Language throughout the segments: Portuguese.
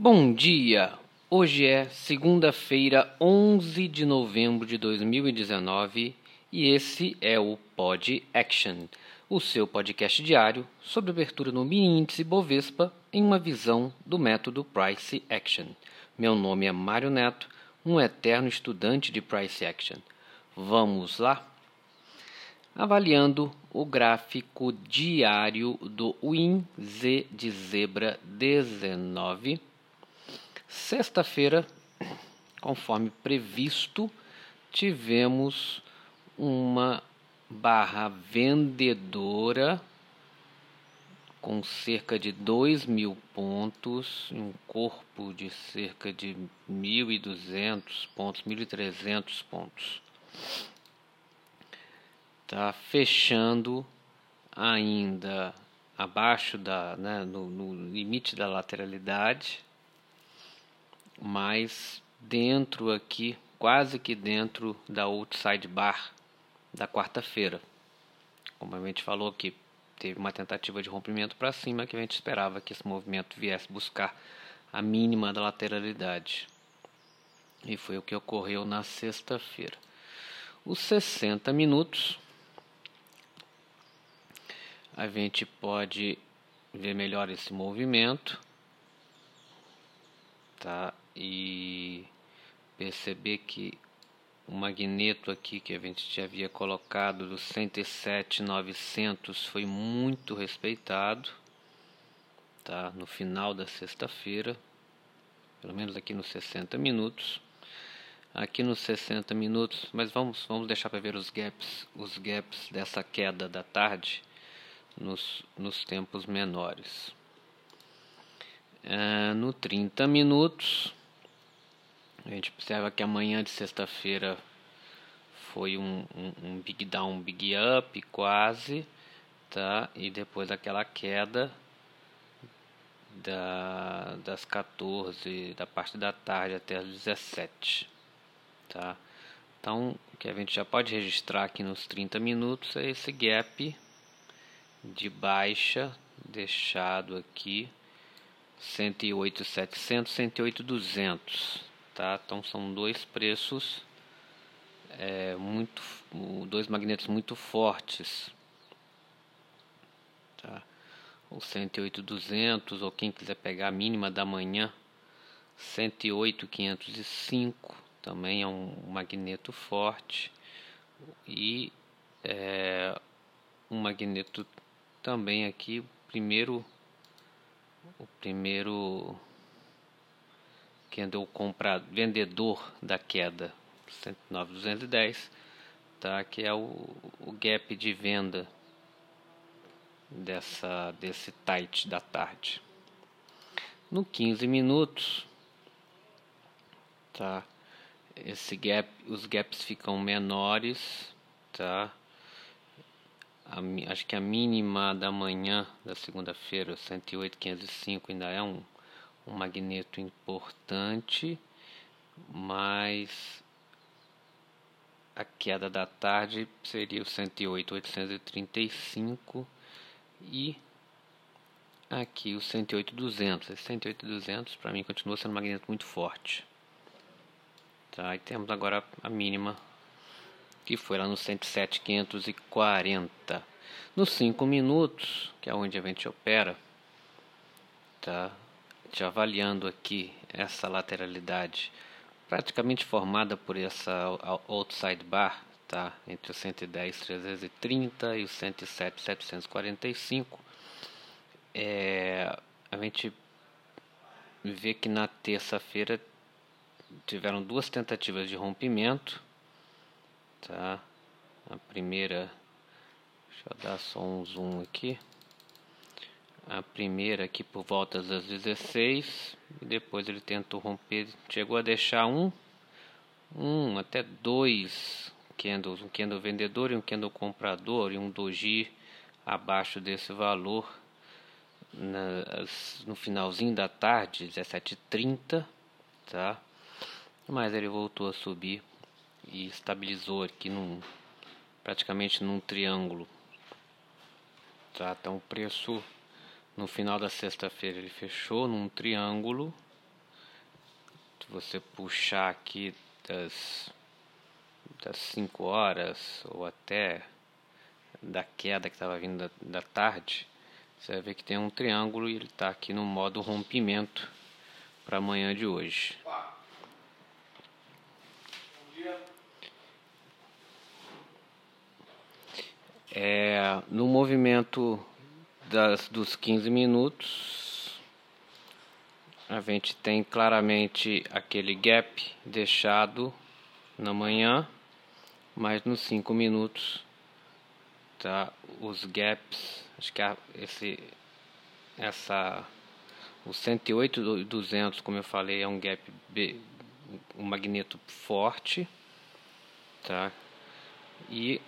Bom dia! Hoje é segunda-feira, 11 de novembro de 2019 e esse é o Pod Action, o seu podcast diário sobre abertura no mini índice Bovespa em uma visão do método Price Action. Meu nome é Mário Neto, um eterno estudante de Price Action. Vamos lá? Avaliando o gráfico diário do WinZ de Zebra 19 Sexta-feira, conforme previsto, tivemos uma barra vendedora com cerca de 2 mil pontos, um corpo de cerca de 1.200 pontos, 1.300 pontos. Está fechando ainda abaixo da, né, no, no limite da lateralidade mas dentro aqui, quase que dentro da outside bar da quarta-feira. Como a gente falou que teve uma tentativa de rompimento para cima que a gente esperava que esse movimento viesse buscar a mínima da lateralidade. E foi o que ocorreu na sexta-feira. Os 60 minutos a gente pode ver melhor esse movimento, tá? E perceber que o magneto aqui que a gente já havia colocado do 107,900 foi muito respeitado tá? No final da sexta-feira pelo menos aqui nos 60 minutos. Aqui nos 60 minutos mas vamos vamos deixar para ver os gaps os gaps dessa queda da tarde nos, nos tempos menores. É, no 30 minutos a gente observa que amanhã de sexta-feira foi um, um, um, big down, big up quase, tá? E depois aquela queda da, das 14 da parte da tarde até as 17, tá? Então, o que a gente já pode registrar aqui nos 30 minutos é esse gap de baixa deixado aqui 108.700, 108.200 tá? Então são dois preços é, muito, dois magnetos muito fortes, tá? O 108.200 ou quem quiser pegar a mínima da manhã, 108.505 também é um magneto forte e é, um magneto também aqui primeiro o primeiro candle comprador, vendedor da queda 109,210, tá? Que é o, o gap de venda dessa desse tight da tarde. No 15 minutos, tá? Esse gap, os gaps ficam menores, tá? A, acho que a mínima da manhã da segunda-feira, 108,505 ainda é um um magneto importante, mas a queda da tarde seria o 108, 835 e aqui o 108, 200. Esse 108, 200 para mim continua sendo um magneto muito forte. Tá, e temos agora a mínima que foi lá no 107, 540. Nos 5 minutos, que é onde a gente opera, tá? Já avaliando aqui essa lateralidade praticamente formada por essa outside bar, tá? Entre o 110 330 e o 107 745. É, a gente vê que na terça-feira tiveram duas tentativas de rompimento, tá? A primeira, deixa eu dar só um zoom aqui a primeira aqui por volta das 16 e depois ele tentou romper, chegou a deixar um, um até dois candles, um candle vendedor e um candle comprador e um doji abaixo desse valor nas, no finalzinho da tarde, 17h30, tá? Mas ele voltou a subir e estabilizou aqui num praticamente num triângulo. Tá? Então o preço no final da sexta-feira ele fechou num triângulo, se você puxar aqui das das 5 horas ou até da queda que estava vindo da, da tarde, você vai ver que tem um triângulo e ele está aqui no modo rompimento para amanhã de hoje. É, no movimento das, dos 15 minutos, a gente tem claramente aquele gap deixado na manhã, mas nos 5 minutos tá os gaps, acho que esse essa o 108 200, como eu falei, é um gap um magneto forte, tá? E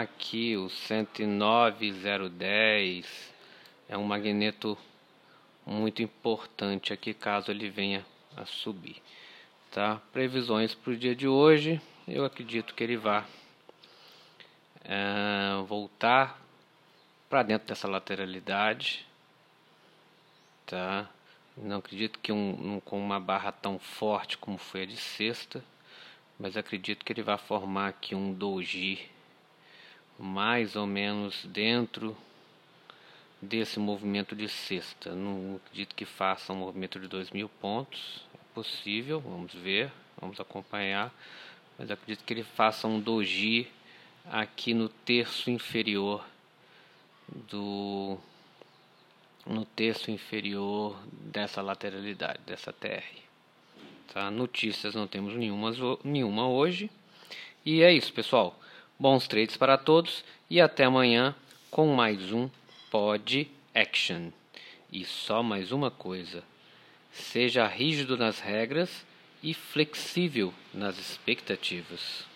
aqui o 109010 é um magneto muito importante aqui caso ele venha a subir, tá? Previsões para o dia de hoje, eu acredito que ele vá é, voltar para dentro dessa lateralidade, tá? Não acredito que um, um, com uma barra tão forte como foi a de sexta, mas acredito que ele vai formar aqui um doji mais ou menos dentro desse movimento de sexta. Não acredito que faça um movimento de dois mil pontos, é possível, vamos ver, vamos acompanhar, mas acredito que ele faça um doji aqui no terço inferior do no terço inferior dessa lateralidade, dessa TR. Tá? Notícias não temos nenhuma, nenhuma hoje. E é isso, pessoal. Bons trades para todos e até amanhã com mais um Pod Action. E só mais uma coisa: seja rígido nas regras e flexível nas expectativas.